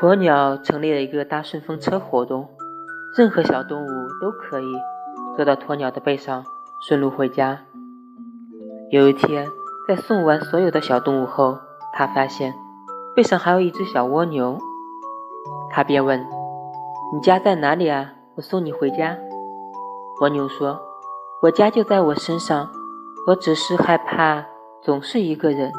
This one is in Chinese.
鸵鸟成立了一个搭顺风车活动，任何小动物都可以坐到鸵鸟的背上，顺路回家。有一天，在送完所有的小动物后，他发现背上还有一只小蜗牛，他便问，你家在哪里啊？我送你回家。蜗牛说，我家就在我身上，我只是害怕总是一个人。